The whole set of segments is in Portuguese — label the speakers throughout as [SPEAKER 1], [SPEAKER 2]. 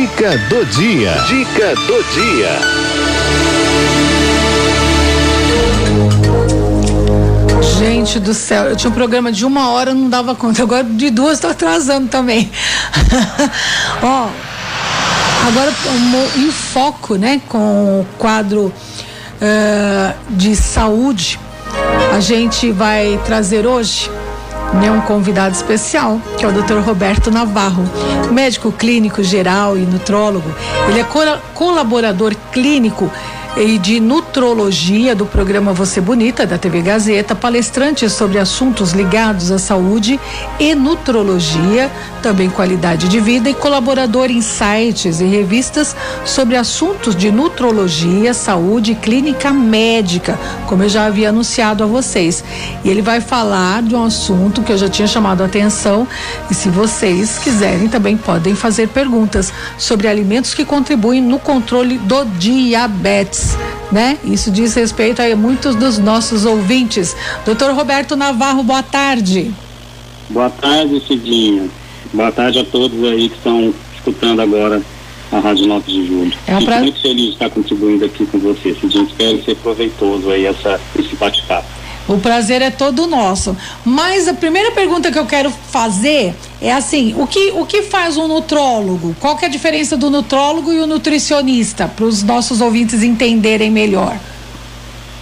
[SPEAKER 1] Dica do dia. Dica do dia.
[SPEAKER 2] Gente do céu, eu tinha um programa de uma hora, não dava conta. Agora de duas estou atrasando também. Ó, agora em foco, né, com o quadro uh, de saúde, a gente vai trazer hoje né, um convidado especial, que é o Dr. Roberto Navarro, médico clínico geral e nutrólogo. Ele é colaborador clínico e de nutrologia do programa Você Bonita da TV Gazeta, palestrante sobre assuntos ligados à saúde e nutrologia, também qualidade de vida e colaborador em sites e revistas sobre assuntos de nutrologia, saúde e clínica médica, como eu já havia anunciado a vocês. E ele vai falar de um assunto que eu já tinha chamado a atenção e se vocês quiserem também podem fazer perguntas sobre alimentos que contribuem no controle do diabetes né? Isso diz respeito a muitos dos nossos ouvintes. Doutor Roberto Navarro, boa tarde.
[SPEAKER 3] Boa tarde, Cidinha. Boa tarde a todos aí que estão escutando agora a Rádio 9 de Julho. É um pra... muito feliz de estar contribuindo aqui com você, Cidinha. Espero ser proveitoso aí essa, esse bate-papo.
[SPEAKER 2] O prazer é todo nosso. Mas a primeira pergunta que eu quero fazer é assim: o que, o que faz um nutrólogo? Qual que é a diferença do nutrólogo e o nutricionista? Para os nossos ouvintes entenderem melhor.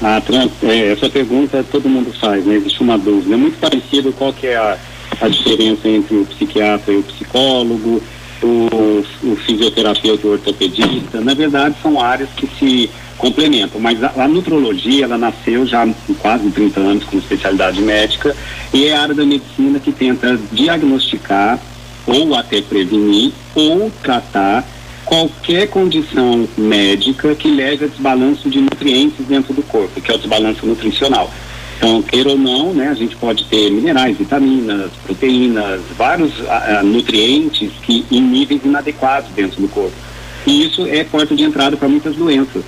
[SPEAKER 3] Ah, é, essa pergunta todo mundo faz, né? Existe uma dúvida. É muito parecido qual que é a, a diferença entre o psiquiatra e o psicólogo, o, o fisioterapeuta e o ortopedista. Na verdade, são áreas que se complemento. Mas a, a, nutrologia, ela nasceu já há quase 30 anos como especialidade médica e é a área da medicina que tenta diagnosticar ou até prevenir ou tratar qualquer condição médica que leve a desbalanço de nutrientes dentro do corpo, que é o desbalanço nutricional. Então, queira ou não, né, a gente pode ter minerais, vitaminas, proteínas, vários nutrientes que em níveis inadequados dentro do corpo. E isso é porta de entrada para muitas doenças.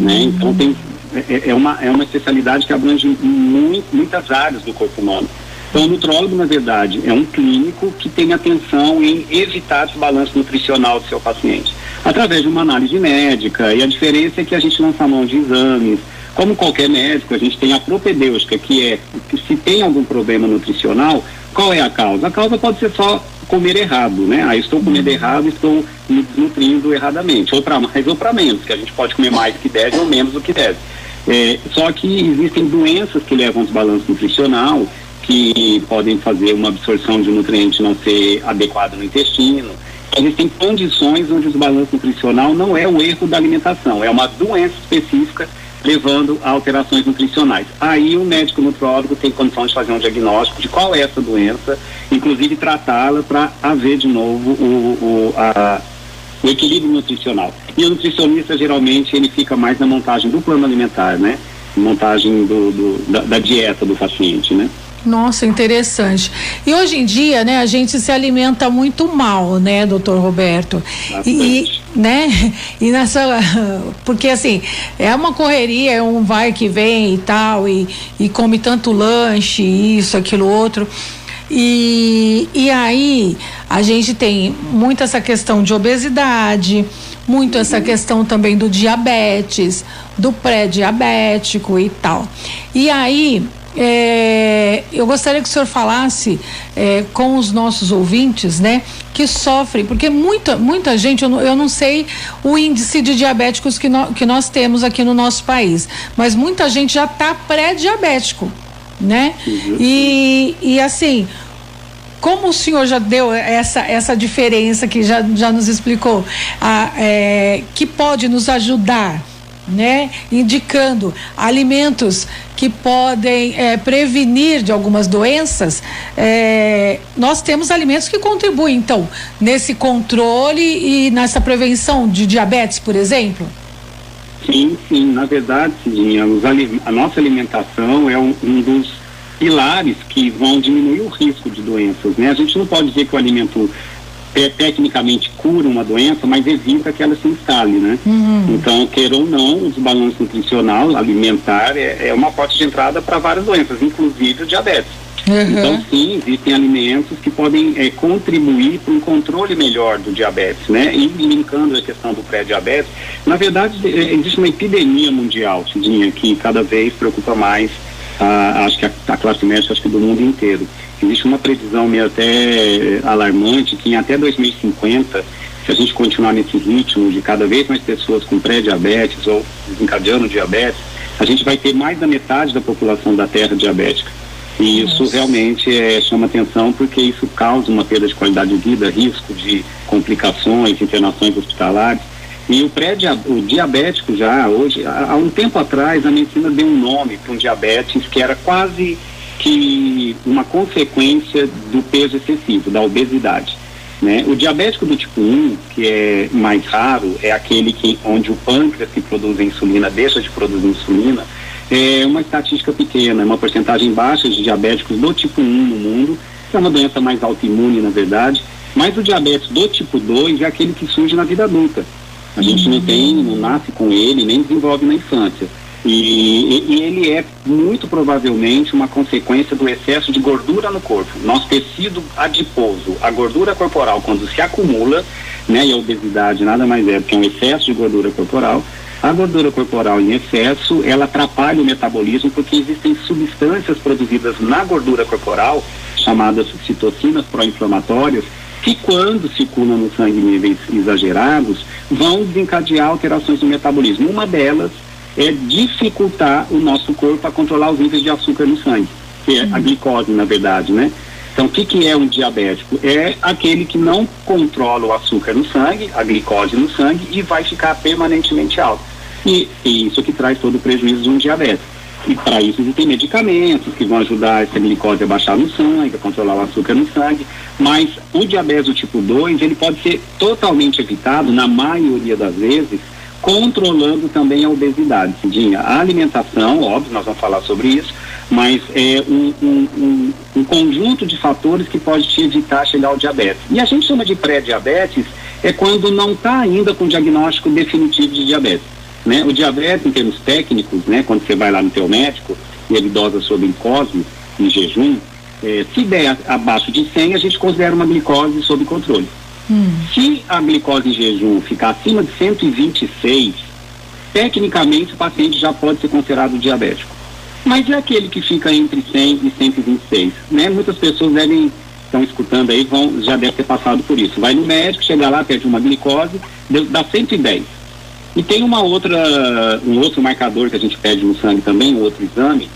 [SPEAKER 3] Né? Então tem, é, é, uma, é uma especialidade que abrange muito, muitas áreas do corpo humano. Então, o nutrólogo, na verdade, é um clínico que tem atenção em evitar desbalanço nutricional do seu paciente, através de uma análise médica. E a diferença é que a gente lança mão de exames. Como qualquer médico, a gente tem a propedêutica, que é que se tem algum problema nutricional, qual é a causa? A causa pode ser só comer errado, né? Aí estou comendo errado, estou me desnutrindo erradamente, ou para mais ou para menos, que a gente pode comer mais do que deve ou menos do que deve. É, só que existem doenças que levam ao desbalanço nutricional, que podem fazer uma absorção de nutriente não ser adequada no intestino. Existem condições onde o desbalanço nutricional não é o erro da alimentação, é uma doença específica levando a alterações nutricionais. Aí o médico nutrólogo tem condição de fazer um diagnóstico de qual é essa doença, inclusive tratá-la para haver de novo o, o, a, o equilíbrio nutricional. E o nutricionista geralmente ele fica mais na montagem do plano alimentar, né? Montagem do, do da, da dieta do paciente, né?
[SPEAKER 2] Nossa, interessante. E hoje em dia, né, a gente se alimenta muito mal, né, doutor Roberto? E, né? E nessa. Porque assim, é uma correria, é um vai que vem e tal, e, e come tanto lanche, isso, aquilo, outro. E, e aí a gente tem muito essa questão de obesidade, muito essa questão também do diabetes, do pré-diabético e tal. E aí é, eu gostaria que o senhor falasse é, com os nossos ouvintes, né, que sofrem, porque muita, muita gente, eu não, eu não sei o índice de diabéticos que, no, que nós temos aqui no nosso país, mas muita gente já está pré-diabético, né? Uhum. E, e assim, como o senhor já deu essa, essa diferença que já, já nos explicou, a, é, que pode nos ajudar né, indicando alimentos que podem é, prevenir de algumas doenças, é, nós temos alimentos que contribuem, então, nesse controle e nessa prevenção de diabetes, por exemplo?
[SPEAKER 3] Sim, sim. Na verdade, Cidinha, a nossa alimentação é um, um dos pilares que vão diminuir o risco de doenças, né? A gente não pode dizer que o alimento é, tecnicamente cura uma doença, mas evita que ela se instale, né? Uhum. Então, queira ou não, o desbalanço nutricional, alimentar, é, é uma porta de entrada para várias doenças, inclusive o diabetes. Uhum. Então, sim, existem alimentos que podem é, contribuir para um controle melhor do diabetes, né? E linkando a questão do pré-diabetes, na verdade, é, existe uma epidemia mundial, Cidinha, que cada vez preocupa mais, a, acho que a, a classe médica, acho que do mundo inteiro. Existe uma previsão meio até alarmante que em até 2050 se a gente continuar nesse ritmo de cada vez mais pessoas com pré-diabetes ou desencadeando diabetes, a gente vai ter mais da metade da população da Terra diabética. E isso Nossa. realmente é, chama atenção porque isso causa uma perda de qualidade de vida, risco de complicações, internações hospitalares. E o pré o diabético já hoje, há, um tempo atrás, a medicina deu um nome para um diabetes que era quase que uma consequência do peso excessivo, da obesidade. Né? O diabético do tipo 1, que é mais raro, é aquele que, onde o pâncreas que produz insulina deixa de produzir insulina, é uma estatística pequena, é uma porcentagem baixa de diabéticos do tipo 1 no mundo, que é uma doença mais autoimune, na verdade, mas o diabetes do tipo 2 é aquele que surge na vida adulta. A gente não tem, não nasce com ele, nem desenvolve na infância. E, e, ele é muito provavelmente uma consequência do excesso de gordura no corpo. Nosso tecido adiposo, a gordura corporal, quando se acumula, né, e a obesidade nada mais é do que um excesso de gordura corporal, a gordura corporal em excesso, ela atrapalha o metabolismo porque existem substâncias produzidas na gordura corporal, chamadas citocinas pró-inflamatórias, que quando circulam no sangue níveis exagerados, vão desencadear alterações no metabolismo. Uma delas é dificultar o nosso corpo a controlar os níveis de açúcar no sangue, que é a glicose, na verdade, né? Então, o que, que é um diabético? É aquele que não controla o açúcar no sangue, a glicose no sangue, e vai ficar permanentemente alto. E, e isso que traz todo o prejuízo de um diabetes. E para isso existem medicamentos que vão ajudar essa glicose a baixar no sangue, a controlar o açúcar no sangue. Mas o diabetes do tipo 2, ele pode ser totalmente evitado, na maioria das vezes, controlando também a obesidade, Cidinha. A alimentação, óbvio, nós vamos falar sobre isso, mas é um, um, um, um, conjunto de fatores que pode te evitar chegar ao diabetes. E a gente chama de pré-diabetes é quando não está ainda com diagnóstico definitivo de diabetes. Né? O diabetes, em termos técnicos, né, quando você vai lá no teu médico e ele dosa sua glicose em jejum, é, se der abaixo de 100, a gente considera uma glicose sob controle. Hum. Se a glicose em jejum ficar acima de 126, tecnicamente o paciente já pode ser considerado diabético. Mas é aquele que fica entre 100 e 126, né? Muitas pessoas devem estão escutando aí vão já deve ter passado por isso. Vai no médico, chega lá, pede uma glicose, dá 110. E tem uma outra, um outro marcador que a gente pede no sangue também, um outro exame,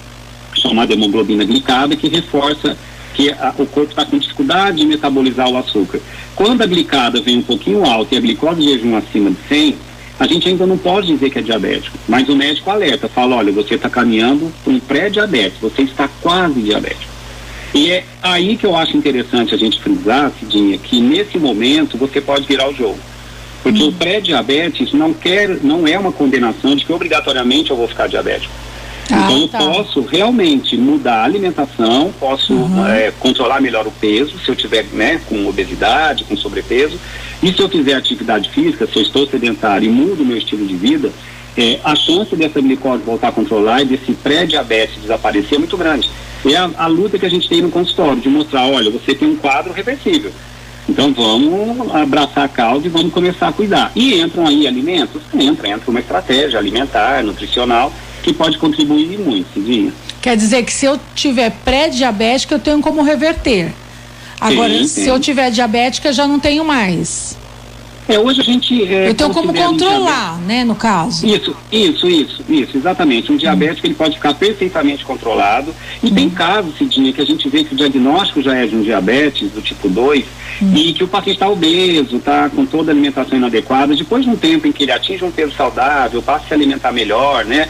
[SPEAKER 3] chamado hemoglobina glicada, que reforça que a, o corpo está com dificuldade de metabolizar o açúcar. Quando a glicada vem um pouquinho alta e a glicose de jejum acima de 100, a gente ainda não pode dizer que é diabético, mas o médico alerta, fala, olha, você está caminhando um pré-diabetes, você está quase diabético. E é aí que eu acho interessante a gente frisar, Cidinha, que nesse momento você pode virar o jogo. Porque o pré-diabetes não quer, não é uma condenação de que obrigatoriamente eu vou ficar diabético. Ah, então eu tá. posso realmente mudar a alimentação, posso uhum. é, controlar melhor o peso, se eu tiver né, com obesidade, com sobrepeso, e se eu fizer atividade física, se eu estou sedentário e mudo o meu estilo de vida, é, a chance dessa glicose voltar a controlar e desse pré-diabetes desaparecer é muito grande. É a, a luta que a gente tem no consultório, de mostrar, olha, você tem um quadro reversível. Então vamos abraçar a causa e vamos começar a cuidar. E entram aí alimentos? Entra, entra uma estratégia alimentar, nutricional, que pode contribuir muito, Cidinha.
[SPEAKER 2] Quer dizer que se eu tiver pré-diabética, eu tenho como reverter. Agora, sim, sim. se eu tiver diabética, já não tenho mais.
[SPEAKER 3] É, hoje a gente.
[SPEAKER 2] É, tenho como controlar, um né, no caso.
[SPEAKER 3] Isso, isso, isso, isso, exatamente. Um diabético hum. ele pode ficar perfeitamente controlado. E hum. tem casos, Cidinha, que a gente vê que o diagnóstico já é de um diabetes do tipo 2 hum. e que o paciente está obeso, está com toda a alimentação inadequada. Depois de um tempo em que ele atinge um peso saudável, passa a se alimentar melhor, né?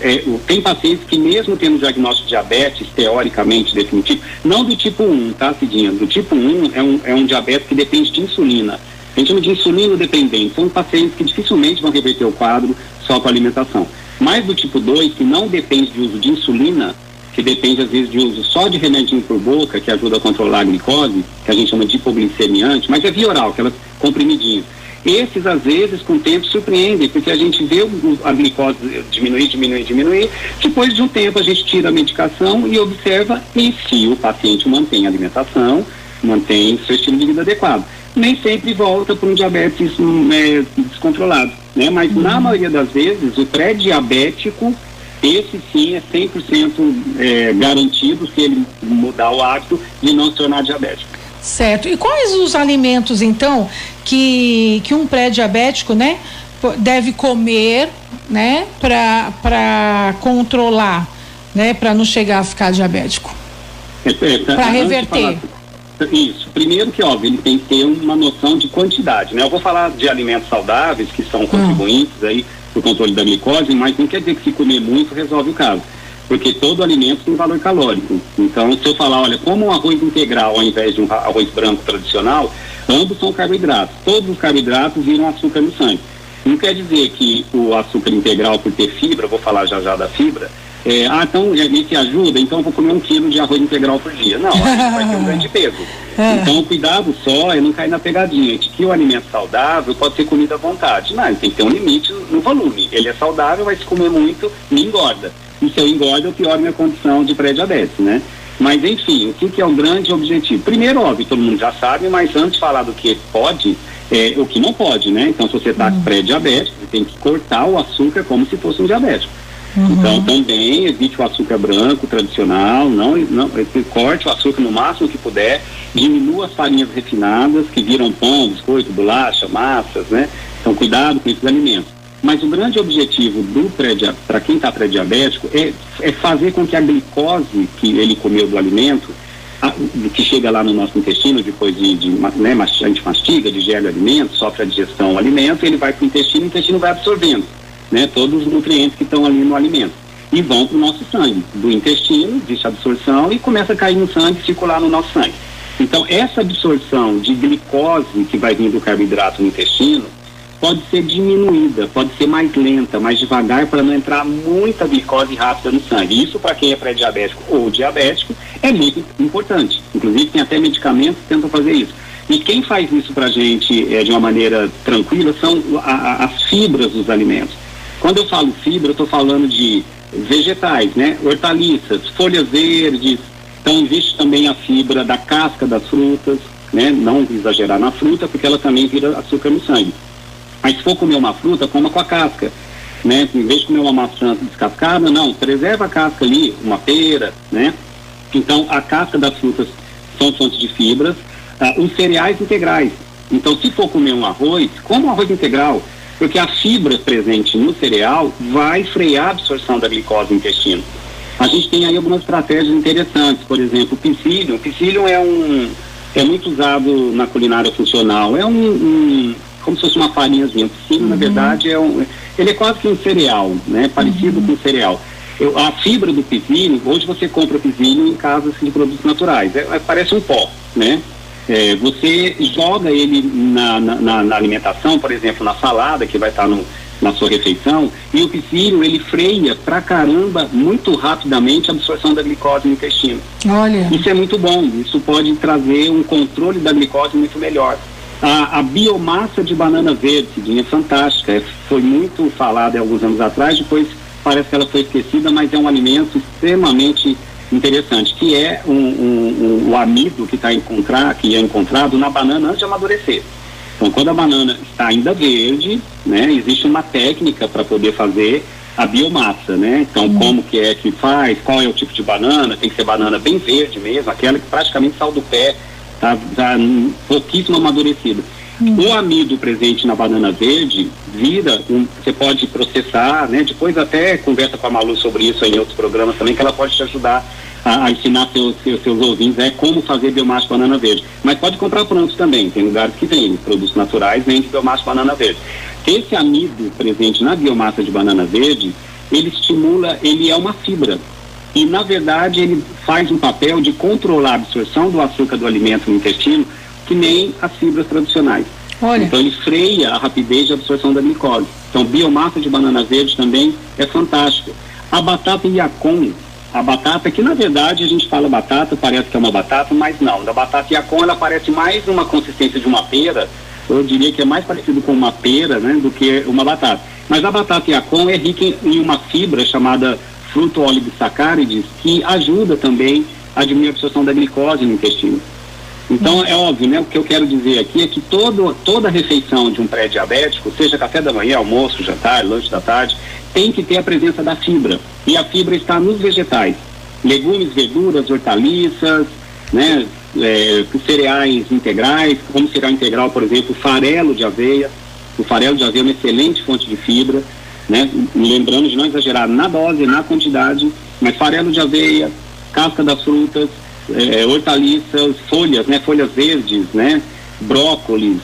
[SPEAKER 3] é, tem pacientes que mesmo tendo diagnóstico de diabetes, teoricamente definitivo, não do tipo 1, tá, Cidinha? Do tipo 1 é um, é um diabetes que depende de insulina. A gente chama de insulina dependente. São pacientes que dificilmente vão reverter o quadro só com alimentação. Mas do tipo 2, que não depende de uso de insulina, que depende às vezes de uso só de remedinho por boca, que ajuda a controlar a glicose, que a gente chama de hipoglicemiante, mas é via oral, aquelas comprimidinhas Esses, às vezes, com o tempo, surpreendem, porque a gente vê a glicose diminuir, diminuir, diminuir. Depois de um tempo, a gente tira a medicação e observa e se o paciente mantém a alimentação, mantém seu estilo de vida adequado. Nem sempre volta para um diabetes hum, é, descontrolado, né? Mas, uhum. na maioria das vezes, o pré-diabético esse sim é 100% é, garantido se ele mudar o hábito de não se tornar diabético.
[SPEAKER 2] Certo. E quais os alimentos, então, que, que um pré-diabético, né, deve comer, né, para controlar, né, para não chegar a ficar diabético?
[SPEAKER 3] É, é, tá,
[SPEAKER 2] para reverter.
[SPEAKER 3] Isso. Primeiro que, óbvio, ele tem que ter uma noção de quantidade, né? Eu vou falar de alimentos saudáveis, que são contribuintes hum. aí para o controle da glicose, mas não quer dizer que se comer muito resolve o caso porque todo alimento tem valor calórico. Então, se eu falar, olha, como um arroz integral ao invés de um arroz branco tradicional, ambos são carboidratos. Todos os carboidratos viram açúcar no sangue. Não quer dizer que o açúcar integral, por ter fibra, vou falar já já da fibra, é, ah, então isso ajuda, então eu vou comer um quilo de arroz integral por dia. Não, a gente vai ter um grande peso. É. Então, cuidado só é não cair na pegadinha de que o alimento saudável pode ser comido à vontade. Não, tem que ter um limite no volume. Ele é saudável, mas se comer muito, me engorda e se eu engordo, eu pioro minha condição de pré-diabetes, né? Mas, enfim, o que, que, é o grande objetivo? Primeiro, óbvio, todo mundo já sabe, mas antes de falar do que pode, é, o que não pode, né? Então, se você está uhum. pré-diabético, você tem que cortar o açúcar como se fosse um diabético. Uhum. Então, também evite o açúcar branco tradicional, não, não corte o açúcar no máximo que puder, diminua as farinhas refinadas, que viram pão, biscoito, bolacha, massas, né? Então, cuidado com esses alimentos. Mas o grande objetivo do para quem está pré-diabético é, é fazer com que a glicose que ele comeu do alimento, que chega lá no nosso intestino depois de, de né, a gente mastiga, digere o alimento, sofre a digestão do alimento, ele vai para o intestino, o intestino vai absorvendo né, todos os nutrientes que estão ali no alimento e vão para o nosso sangue. Do intestino, existe absorção e começa a cair no sangue, circular no nosso sangue. Então, essa absorção de glicose que vai vir do carboidrato no intestino, pode ser diminuída, pode ser mais lenta, mais devagar, para não entrar muita glicose rápida no sangue. Isso, para quem é pré-diabético ou diabético, é muito importante. Inclusive, tem até medicamentos que tentam fazer isso. E quem faz isso para a gente é, de uma maneira tranquila são a, a, as fibras dos alimentos. Quando eu falo fibra, eu estou falando de vegetais, né? Hortaliças, folhas verdes. Então, existe também a fibra da casca das frutas, né? Não exagerar na fruta, porque ela também vira açúcar no sangue. Mas se for comer uma fruta, coma com a casca. Né? Em vez de comer uma maçã descascada, não, preserva a casca ali, uma pera, né? Então, a casca das frutas são fontes de fibras. Ah, os cereais integrais. Então, se for comer um arroz, coma um arroz integral, porque a fibra presente no cereal vai frear a absorção da glicose no intestino. A gente tem aí algumas estratégias interessantes, por exemplo, o psyllium. O psyllium é um é muito usado na culinária funcional. É um, um como se fosse uma farinhazinha. Sim, uhum. na verdade, é um, ele é quase que um cereal, né? Parecido uhum. com cereal. Eu, a fibra do pisilho, hoje você compra pisilho em casas assim, de produtos naturais. É, é, parece um pó, né? É, você joga ele na, na, na, alimentação, por exemplo, na salada, que vai estar no, na sua refeição, e o pisilho, ele freia pra caramba, muito rapidamente, a absorção da glicose no intestino.
[SPEAKER 2] Olha.
[SPEAKER 3] Isso é muito bom, isso pode trazer um controle da glicose muito melhor. A, a, biomassa de banana verde, é fantástica, é, foi muito falada alguns anos atrás, depois parece que ela foi esquecida, mas é um alimento extremamente interessante, que é um, um, um, o amido que, tá encontrar, que é encontrado na banana antes de amadurecer. Então, quando a banana está ainda verde, né, existe uma técnica para poder fazer a biomassa, né? Então, uhum. como que é que faz, qual é o tipo de banana, tem que ser banana bem verde mesmo, aquela que praticamente saiu do pé tá, tá pouquíssimo amadurecido. Hum. O amido presente na banana verde vira, um, você pode processar, né? Depois até conversa com a Malu sobre isso em outros programas também, que ela pode te ajudar a, a ensinar seus, seus, seus ouvintes é como fazer biomassa banana verde. Mas pode comprar prontos também, tem lugares que tem produtos naturais, vende biomassa banana verde. Esse amido presente na biomassa de banana verde, ele estimula, ele é uma fibra, e, na verdade, ele faz um papel de controlar a absorção do açúcar do alimento no intestino, que nem as fibras tradicionais. Olha. Então, ele freia a rapidez de absorção da glicose. Então, biomassa de banana verde também é fantástica. A batata Yacon, a batata, que na verdade a gente fala batata, parece que é uma batata, mas não. Da batata Yacon, ela parece mais uma consistência de uma pera eu diria que é mais parecido com uma pera, né, do que uma batata. Mas a batata Yacon é rica em, em uma fibra chamada fruto-oligosacárides, que ajuda também a diminuir a absorção da glicose no intestino. Então, é óbvio, né? O que eu quero dizer aqui é que todo, toda refeição de um pré-diabético, seja café da manhã, almoço, jantar, lanche da tarde, tem que ter a presença da fibra. E a fibra está nos vegetais. Legumes, verduras, hortaliças, né? É, cereais integrais, como cereal integral, por exemplo, farelo de aveia. O farelo de aveia é uma excelente fonte de fibra, né? Lembrando de não exagerar na dose, na quantidade, mas farelo de aveia, casca das frutas, é, hortaliças, folhas, né? Folhas verdes, né? Brócolis,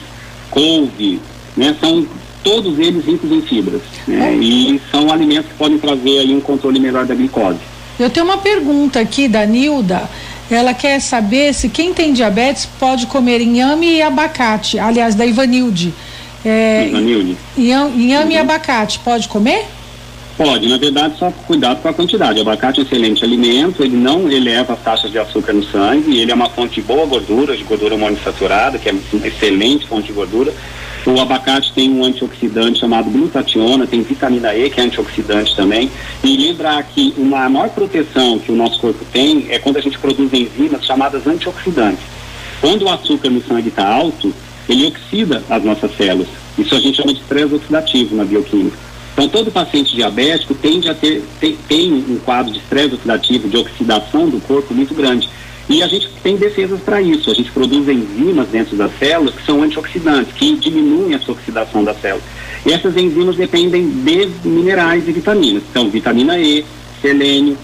[SPEAKER 3] couve, né? São todos eles ricos em fibras, né? E são alimentos que podem trazer aí um controle melhor da glicose.
[SPEAKER 2] Eu tenho uma pergunta aqui da Nilda. Ela quer saber se quem tem diabetes pode comer inhame e abacate. Aliás, da Ivanilde. É,
[SPEAKER 3] Ivanilde.
[SPEAKER 2] Inhame uhum. e abacate, pode comer?
[SPEAKER 3] Pode, na verdade, só cuidado com a quantidade. O abacate é um excelente alimento, ele não eleva as taxas de açúcar no sangue, ele é uma fonte de boa gordura, de gordura monoinsaturada, que é uma excelente fonte de gordura. O abacate tem um antioxidante chamado glutationa, tem vitamina E, que é antioxidante também. E lembrar que uma maior proteção que o nosso corpo tem é quando a gente produz enzimas chamadas antioxidantes. Quando o açúcar no sangue está alto, ele oxida as nossas células. Isso a gente chama de estresse oxidativo na bioquímica. Então, todo paciente diabético tende a ter tem, tem um quadro de estresse oxidativo, de oxidação do corpo muito grande. E a gente tem defesas para isso. A gente produz enzimas dentro das células que são antioxidantes, que diminuem essa oxidação da célula. E essas enzimas dependem de minerais e vitaminas. Então, vitamina E, selênio,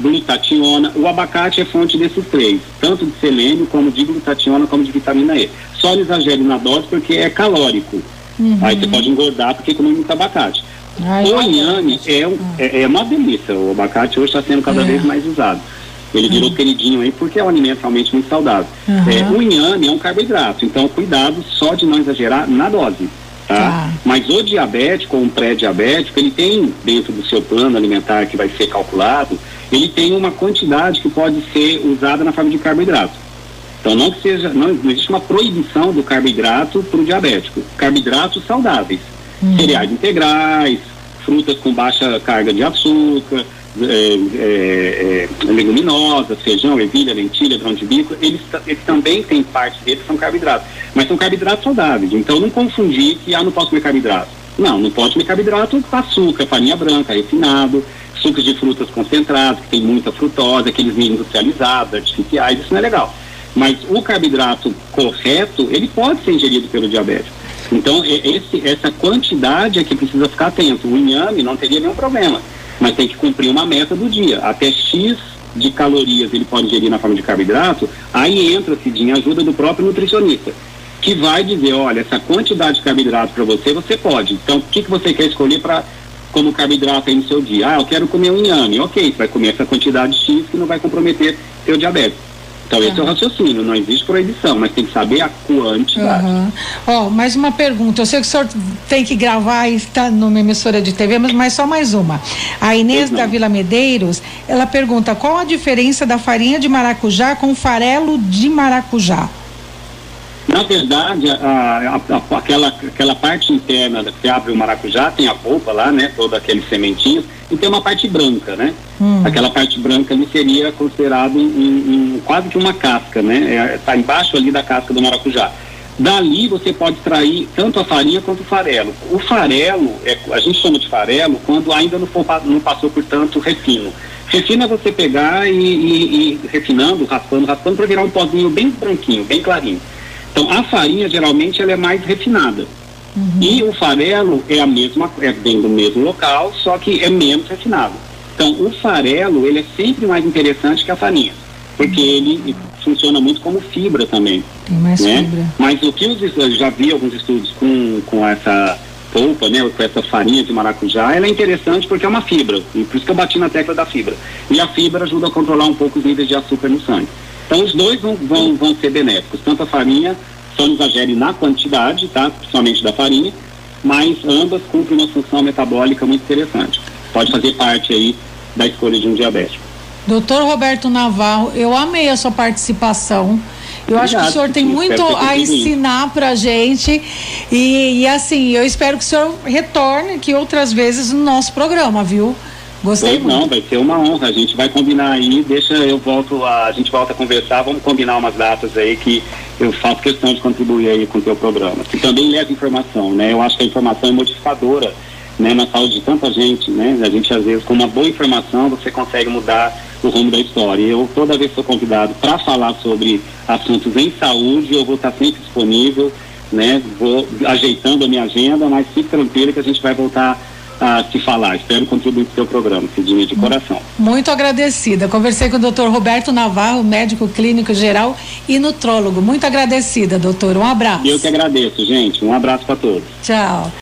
[SPEAKER 3] glutationa. O abacate é fonte desses três, tanto de selênio, como de glutationa, como de vitamina E. Só não exagere na dose porque é calórico. Uhum. Aí você pode engordar porque come muito abacate. Ai, o inhame é, é, é, uma delícia. O abacate hoje está sendo cada é. vez mais usado. Ele virou uhum. queridinho aí porque é um alimento realmente muito saudável. Uhum. É, o inhame é um carboidrato, então cuidado só de não exagerar na dose. Tá? tá. Mas o diabético ou um pré-diabético, ele tem dentro do seu plano alimentar que vai ser calculado, ele tem uma quantidade que pode ser usada na forma de carboidrato. Então não que seja, não, não existe uma proibição do carboidrato para o diabético. Carboidratos saudáveis, uhum. cereais integrais, frutas com baixa carga de açúcar, é, é, é, leguminosas, feijão, ervilha, lentilha, grão de bico, eles, eles também têm partes deles são carboidratos, mas são carboidratos saudáveis. Então não confundir que ah, não posso comer carboidrato. Não, não pode comer carboidrato com açúcar, farinha branca, refinado, sucos de frutas concentrados, que tem muita frutose, aqueles industrializados, artificiais, isso não é legal. Mas o carboidrato correto, ele pode ser ingerido pelo diabético. Então, esse, essa quantidade é que precisa ficar atento. O inhame não teria nenhum problema mas tem que cumprir uma meta do dia. Até X de calorias ele pode ingerir na forma de carboidrato, aí entra-se em ajuda do próprio nutricionista, que vai dizer, olha, essa quantidade de carboidrato para você, você pode. Então, o que, que você quer escolher para como carboidrato aí no seu dia? Ah, eu quero comer um inhame. Ok, você vai comer essa quantidade X que não vai comprometer seu diabetes. Então, esse é o raciocínio, não existe proibição, mas tem que saber a quantidade.
[SPEAKER 2] Uhum. Ó, mais uma pergunta. Eu sei que o senhor tem que gravar e está numa emissora de TV, mas, mas só mais uma. A Inês da Vila Medeiros, ela pergunta qual a diferença da farinha de maracujá com farelo de maracujá?
[SPEAKER 3] Na verdade, a, a, aquela, aquela parte interna que você abre o maracujá, tem a polpa lá, né? Todos aqueles sementinhos, e tem uma parte branca, né? Hum. Aquela parte branca ali seria considerado um, um, quase que uma casca, né? Está é, embaixo ali da casca do maracujá. Dali você pode extrair tanto a farinha quanto o farelo. O farelo, é, a gente chama de farelo quando ainda não, for, não passou por tanto refino. Refino é você pegar e, e, e refinando, raspando, raspando para virar um pozinho bem branquinho, bem clarinho. Então a farinha geralmente ela é mais refinada. Uhum. E o farelo é a mesma, é bem do mesmo local, só que é menos refinado. Então o farelo ele é sempre mais interessante que a farinha, porque uhum. ele funciona muito como fibra também.
[SPEAKER 2] Tem mais né? fibra.
[SPEAKER 3] Mas o que os, eu já vi alguns estudos com, com essa polpa, né, com essa farinha de maracujá, ela é interessante porque é uma fibra, e por isso que eu bati na tecla da fibra. E a fibra ajuda a controlar um pouco os níveis de açúcar no sangue. Então os dois vão, vão, vão ser benéficos, tanto a farinha, só nos agere na quantidade, tá? Principalmente da farinha, mas ambas cumprem uma função metabólica muito interessante. Pode fazer parte aí da escolha de um diabético.
[SPEAKER 2] Doutor Roberto Navarro, eu amei a sua participação. Eu acho que o senhor tem muito a ensinar para a gente e, e, assim, eu espero que o senhor retorne aqui outras vezes no nosso programa, viu? Gostei
[SPEAKER 3] pois muito. não, vai ser uma honra. A gente vai combinar aí, deixa eu volto a, a gente volta a conversar, vamos combinar umas datas aí que eu faço questão de contribuir aí com o teu programa. Que também leva informação, né? Eu acho que a informação é modificadora né, na saúde de tanta gente, né? A gente às vezes com uma boa informação você consegue mudar o rumo da história. Eu toda vez que sou convidado para falar sobre assuntos em saúde, eu vou estar sempre disponível, né? Vou ajeitando a minha agenda, mas fique tranquilo que a gente vai voltar a se falar. Espero contribuir para o seu programa, Cidinha, de coração.
[SPEAKER 2] Muito agradecida. Conversei com o doutor Roberto Navarro, médico clínico geral e nutrólogo. Muito agradecida, doutor. Um abraço.
[SPEAKER 3] Eu que agradeço, gente. Um abraço para todos.
[SPEAKER 2] Tchau.